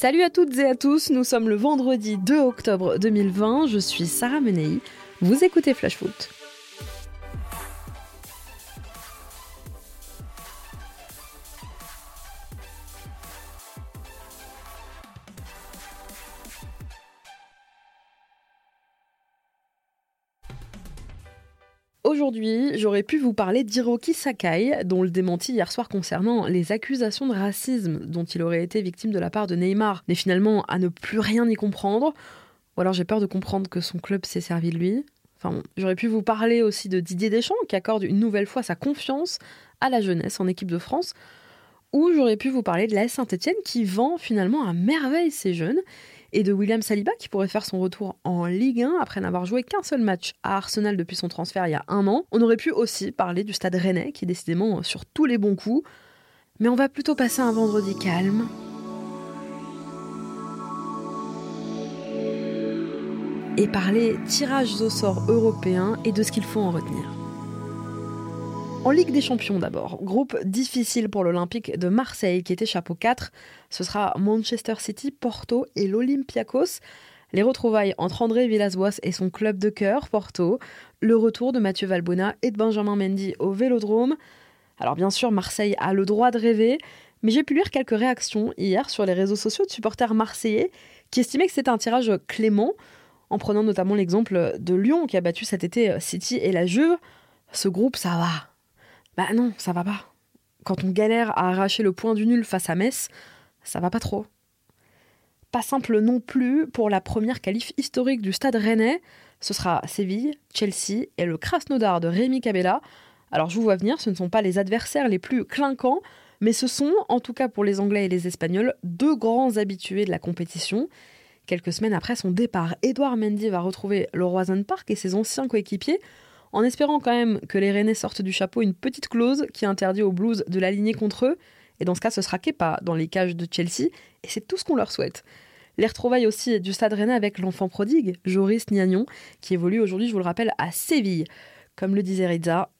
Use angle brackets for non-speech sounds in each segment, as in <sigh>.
Salut à toutes et à tous, nous sommes le vendredi 2 octobre 2020, je suis Sarah Menei, vous écoutez Flash Foot. Aujourd'hui, j'aurais pu vous parler d'Hiroki Sakai, dont le démenti hier soir concernant les accusations de racisme dont il aurait été victime de la part de Neymar n'est finalement à ne plus rien y comprendre. Ou alors j'ai peur de comprendre que son club s'est servi de lui. Enfin, j'aurais pu vous parler aussi de Didier Deschamps, qui accorde une nouvelle fois sa confiance à la jeunesse en équipe de France. Ou j'aurais pu vous parler de la Saint-Etienne, qui vend finalement à merveille ses jeunes et de William Saliba qui pourrait faire son retour en Ligue 1 après n'avoir joué qu'un seul match à Arsenal depuis son transfert il y a un an. On aurait pu aussi parler du stade rennais qui est décidément sur tous les bons coups. Mais on va plutôt passer un vendredi calme. Et parler tirages au sort européens et de ce qu'il faut en retenir. En Ligue des Champions d'abord, groupe difficile pour l'Olympique de Marseille qui était chapeau 4. Ce sera Manchester City, Porto et l'Olympiakos. Les retrouvailles entre André Villas-Boas et son club de cœur, Porto. Le retour de Mathieu Valbona et de Benjamin Mendy au Vélodrome. Alors bien sûr, Marseille a le droit de rêver, mais j'ai pu lire quelques réactions hier sur les réseaux sociaux de supporters marseillais qui estimaient que c'était un tirage clément, en prenant notamment l'exemple de Lyon qui a battu cet été City et la Juve. Ce groupe, ça va, bah non, ça va pas. Quand on galère à arracher le point du nul face à Metz, ça va pas trop. Pas simple non plus pour la première qualif historique du stade rennais. Ce sera Séville, Chelsea et le Krasnodar de Rémi Cabella. Alors je vous vois venir, ce ne sont pas les adversaires les plus clinquants, mais ce sont, en tout cas pour les Anglais et les Espagnols, deux grands habitués de la compétition. Quelques semaines après son départ, Edouard Mendy va retrouver le Roison Park et ses anciens coéquipiers en espérant quand même que les Rennais sortent du chapeau une petite clause qui interdit aux Blues de l'aligner contre eux. Et dans ce cas, ce sera Kepa dans les cages de Chelsea, et c'est tout ce qu'on leur souhaite. Les retrouvailles aussi du stade rennais avec l'enfant prodigue, Joris Niagnon, qui évolue aujourd'hui, je vous le rappelle, à Séville. Comme le disait Rizza.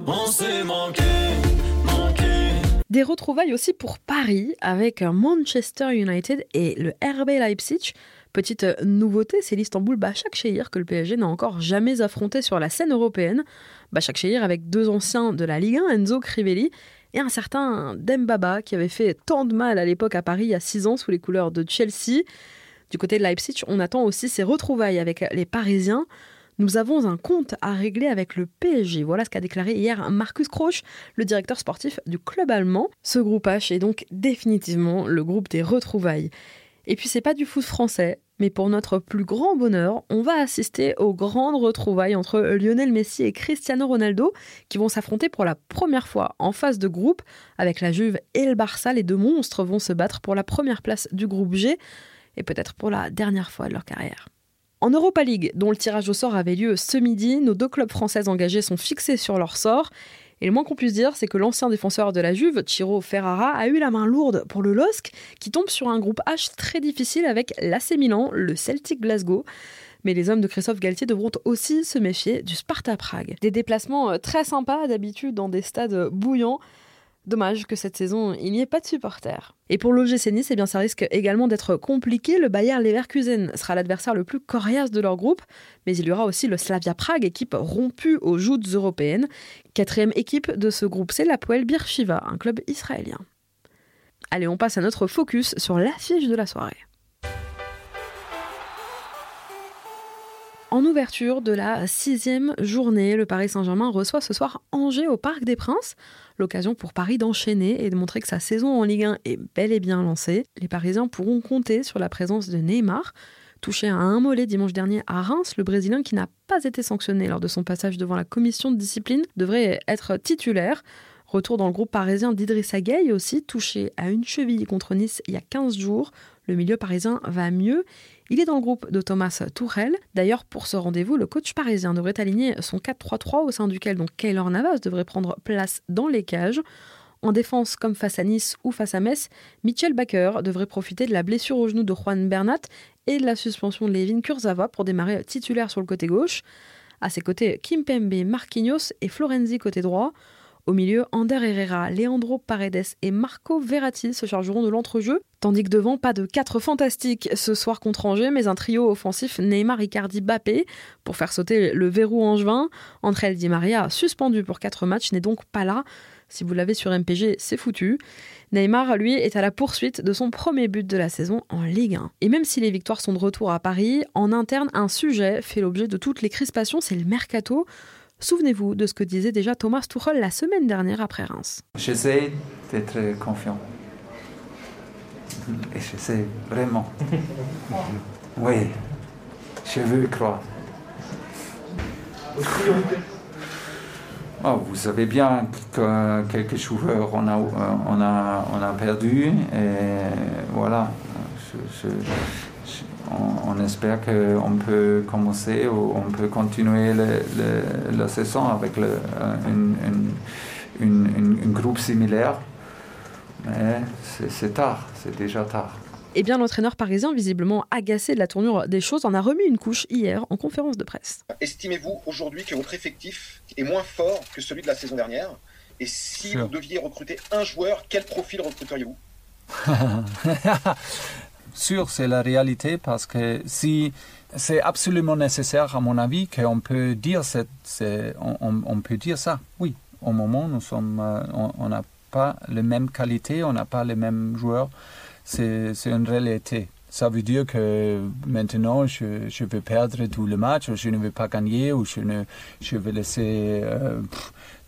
Des retrouvailles aussi pour Paris avec Manchester United et le RB Leipzig. Petite nouveauté, c'est l'Istanbul Başakşehir que le PSG n'a encore jamais affronté sur la scène européenne. Başakşehir avec deux anciens de la Ligue 1, Enzo Crivelli et un certain Dembaba qui avait fait tant de mal à l'époque à Paris il y a six ans sous les couleurs de Chelsea. Du côté de Leipzig, on attend aussi ses retrouvailles avec les Parisiens. Nous avons un compte à régler avec le PSG. Voilà ce qu'a déclaré hier Marcus Kroch, le directeur sportif du club allemand. Ce groupe H est donc définitivement le groupe des retrouvailles. Et puis c'est pas du foot français, mais pour notre plus grand bonheur, on va assister aux grandes retrouvailles entre Lionel Messi et Cristiano Ronaldo qui vont s'affronter pour la première fois en phase de groupe avec la Juve et le Barça. Les deux monstres vont se battre pour la première place du groupe G et peut-être pour la dernière fois de leur carrière. En Europa League, dont le tirage au sort avait lieu ce midi, nos deux clubs français engagés sont fixés sur leur sort et le moins qu'on puisse dire, c'est que l'ancien défenseur de la Juve, Chiro Ferrara, a eu la main lourde pour le LOSC, qui tombe sur un groupe H très difficile avec l'AC Milan, le Celtic Glasgow. Mais les hommes de Christophe Galtier devront aussi se méfier du Sparta Prague. Des déplacements euh, très sympas d'habitude dans des stades bouillants. Dommage que cette saison, il n'y ait pas de supporters. Et pour l'OGC Nice, eh bien, ça risque également d'être compliqué. Le Bayer Leverkusen sera l'adversaire le plus coriace de leur groupe, mais il y aura aussi le Slavia Prague, équipe rompue aux joutes européennes. Quatrième équipe de ce groupe, c'est l'Apoel Birshiva, un club israélien. Allez, on passe à notre focus sur l'affiche de la soirée. En ouverture de la sixième journée, le Paris Saint-Germain reçoit ce soir Angers au Parc des Princes. L'occasion pour Paris d'enchaîner et de montrer que sa saison en Ligue 1 est bel et bien lancée. Les Parisiens pourront compter sur la présence de Neymar. Touché à un mollet dimanche dernier à Reims, le Brésilien qui n'a pas été sanctionné lors de son passage devant la commission de discipline devrait être titulaire. Retour dans le groupe parisien d'Idrissa Gueye aussi, touché à une cheville contre Nice il y a 15 jours. Le milieu parisien va mieux il est dans le groupe de Thomas Tourel. D'ailleurs, pour ce rendez-vous, le coach parisien devrait aligner son 4-3-3 au sein duquel Kaylor Navas devrait prendre place dans les cages. En défense, comme face à Nice ou face à Metz, Mitchell Baker devrait profiter de la blessure au genou de Juan Bernat et de la suspension de Levin Kurzava pour démarrer titulaire sur le côté gauche. À ses côtés, Kim Pembe, Marquinhos et Florenzi côté droit. Au milieu, Ander Herrera, Leandro Paredes et Marco Verratti se chargeront de l'entrejeu, tandis que devant, pas de quatre fantastiques ce soir contre Angers, mais un trio offensif Neymar, Icardi, Bappé pour faire sauter le verrou angevin. Entre Di Maria, suspendu pour quatre matchs, n'est donc pas là. Si vous l'avez sur MPG, c'est foutu. Neymar, lui, est à la poursuite de son premier but de la saison en Ligue 1. Et même si les victoires sont de retour à Paris, en interne, un sujet fait l'objet de toutes les crispations, c'est le mercato. Souvenez-vous de ce que disait déjà Thomas Tuchel la semaine dernière après Reims. J'essaie d'être confiant. Et j'essaie vraiment. Oui, je veux croire. Oh, vous savez bien que quelques joueurs on a, on a, on a perdu et voilà. On, espère qu'on peut commencer ou on peut continuer la saison avec le, un groupe similaire. Mais c'est tard, c'est déjà tard. Eh bien, l'entraîneur parisien, visiblement agacé de la tournure des choses, en a remis une couche hier en conférence de presse. Estimez-vous aujourd'hui que votre effectif est moins fort que celui de la saison dernière? Et si vous deviez recruter un joueur, quel profil recruteriez-vous? <laughs> sûr, c'est la réalité parce que si c'est absolument nécessaire, à mon avis, qu'on peut dire, on, peut dire ça. Oui, au moment, nous sommes, euh, on n'a pas les mêmes qualités, on n'a pas les mêmes joueurs. C'est une réalité. Ça veut dire que maintenant, je, vais perdre tout le match, ou je ne vais pas gagner, ou je vais laisser euh,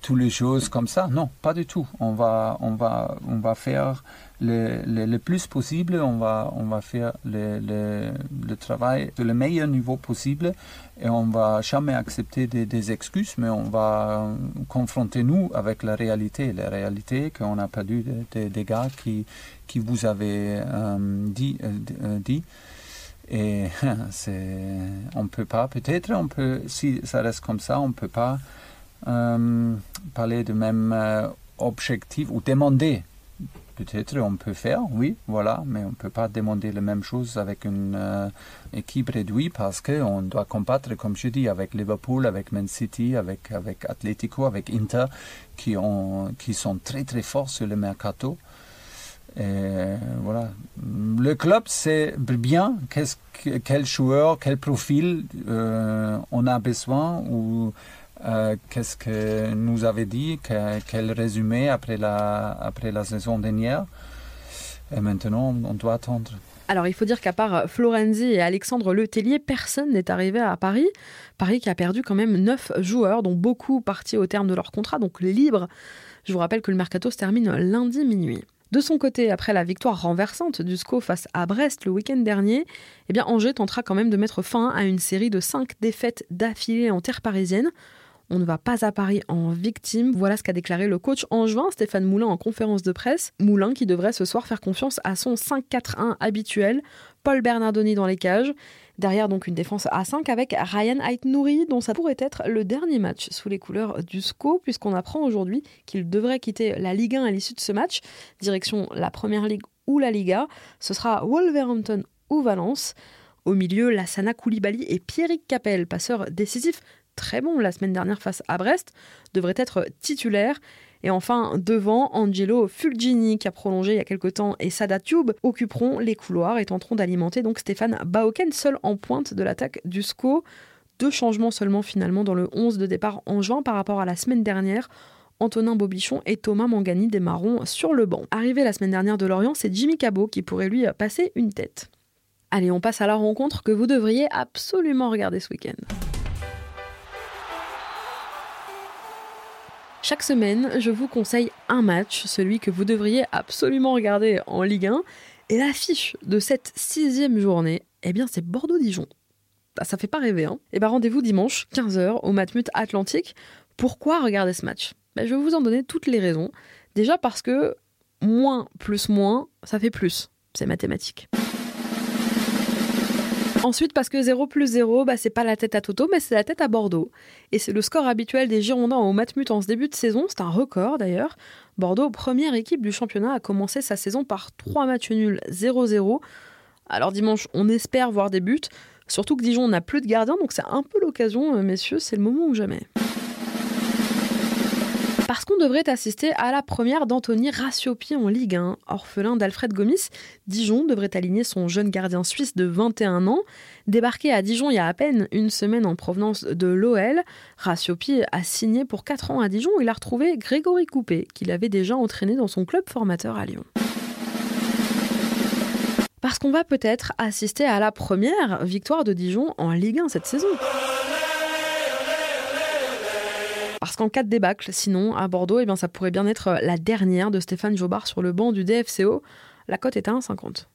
toutes les choses comme ça. Non, pas du tout. On va, on va, on va faire le, le, plus possible, on va, on va faire le, le, travail de le meilleur niveau possible et on va jamais accepter des, excuses, mais on va confronter nous avec la réalité. La réalité qu'on a perdu des, des, gars qui, qui vous avez euh, dit, euh, euh, dit. Et <laughs> c'est, on peut pas, peut-être, on peut, si ça reste comme ça, on peut pas parler de même objectif ou demander Peut-être on peut faire, oui, voilà, mais on ne peut pas demander la même chose avec une euh, équipe réduite parce qu'on doit combattre, comme je dis, avec Liverpool, avec Man City, avec, avec Atletico, avec Inter, qui, ont, qui sont très très forts sur le mercato. Et voilà. Le club sait bien quel joueur, quel profil euh, on a besoin ou euh, qu'est-ce que nous avait dit, quel résumé après la, saison dernière? Et maintenant, on doit attendre. Alors, il faut dire qu'à part Florenzi et Alexandre Letellier, personne n'est arrivé à Paris. Paris qui a perdu quand même neuf joueurs, dont beaucoup partis au terme de leur contrat, donc libres. Je vous rappelle que le mercato se termine lundi minuit. De son côté, après la victoire renversante du SCO face à Brest le week-end dernier, eh bien Angers tentera quand même de mettre fin à une série de cinq défaites d'affilée en terre parisienne. On ne va pas à Paris en victime. Voilà ce qu'a déclaré le coach angevin Stéphane Moulin en conférence de presse. Moulin qui devrait ce soir faire confiance à son 5-4-1 habituel. Paul Bernardoni dans les cages. Derrière donc une défense à 5 avec Ryan Aitnouri dont ça pourrait être le dernier match sous les couleurs du SCO puisqu'on apprend aujourd'hui qu'il devrait quitter la Ligue 1 à l'issue de ce match. Direction la Première Ligue ou la Liga. Ce sera Wolverhampton ou Valence. Au milieu, Lassana Koulibaly et Pierrick Capel, passeur décisif très bon la semaine dernière face à Brest, devrait être titulaire. Et enfin, devant, Angelo Fulgini, qui a prolongé il y a quelque temps, et Sada Tube occuperont les couloirs et tenteront d'alimenter donc Stéphane Baoken, seul en pointe de l'attaque du SCO. Deux changements seulement finalement dans le 11 de départ en juin par rapport à la semaine dernière. Antonin Bobichon et Thomas Mangani démarreront sur le banc. Arrivé la semaine dernière de Lorient, c'est Jimmy Cabot qui pourrait lui passer une tête. Allez, on passe à la rencontre que vous devriez absolument regarder ce week-end. Chaque semaine, je vous conseille un match, celui que vous devriez absolument regarder en Ligue 1. Et l'affiche de cette sixième journée, eh bien, c'est Bordeaux-Dijon. Bah, ça fait pas rêver, hein eh bien, rendez-vous dimanche, 15h, au Matmut Atlantique. Pourquoi regarder ce match? Bah, Je vais vous en donner toutes les raisons. Déjà parce que moins plus moins, ça fait plus. C'est mathématique. Ensuite, parce que 0 plus 0, bah, c'est pas la tête à Toto, mais c'est la tête à Bordeaux. Et c'est le score habituel des Girondins au Matmut en ce début de saison, c'est un record d'ailleurs. Bordeaux, première équipe du championnat, a commencé sa saison par 3 matchs nuls 0-0. Alors dimanche, on espère voir des buts, surtout que Dijon n'a plus de gardien, donc c'est un peu l'occasion, euh, messieurs, c'est le moment ou jamais. Parce qu'on devrait assister à la première d'Anthony Ratiopi en Ligue 1. Orphelin d'Alfred Gomis, Dijon devrait aligner son jeune gardien suisse de 21 ans. Débarqué à Dijon il y a à peine une semaine en provenance de l'OL, Ratiopi a signé pour 4 ans à Dijon il a retrouvé Grégory Coupé, qu'il avait déjà entraîné dans son club formateur à Lyon. Parce qu'on va peut-être assister à la première victoire de Dijon en Ligue 1 cette saison. Parce qu'en cas de débâcle, sinon, à Bordeaux, eh ça pourrait bien être la dernière de Stéphane Jobard sur le banc du DFCO. La cote est à 1,50.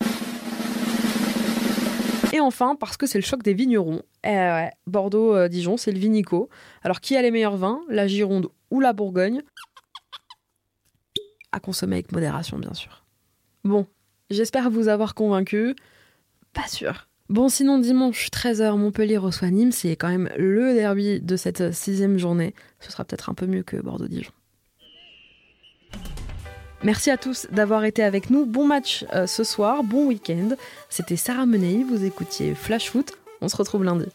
Et enfin, parce que c'est le choc des vignerons. Eh Bordeaux-Dijon, c'est le vinico. Alors, qui a les meilleurs vins? La Gironde ou la Bourgogne? À consommer avec modération, bien sûr. Bon, j'espère vous avoir convaincu. Pas sûr. Bon, sinon, dimanche 13h, Montpellier reçoit Nîmes. C'est quand même le derby de cette sixième journée. Ce sera peut-être un peu mieux que Bordeaux-Dijon. Merci à tous d'avoir été avec nous. Bon match euh, ce soir, bon week-end. C'était Sarah Menei, vous écoutiez Flash Foot. On se retrouve lundi.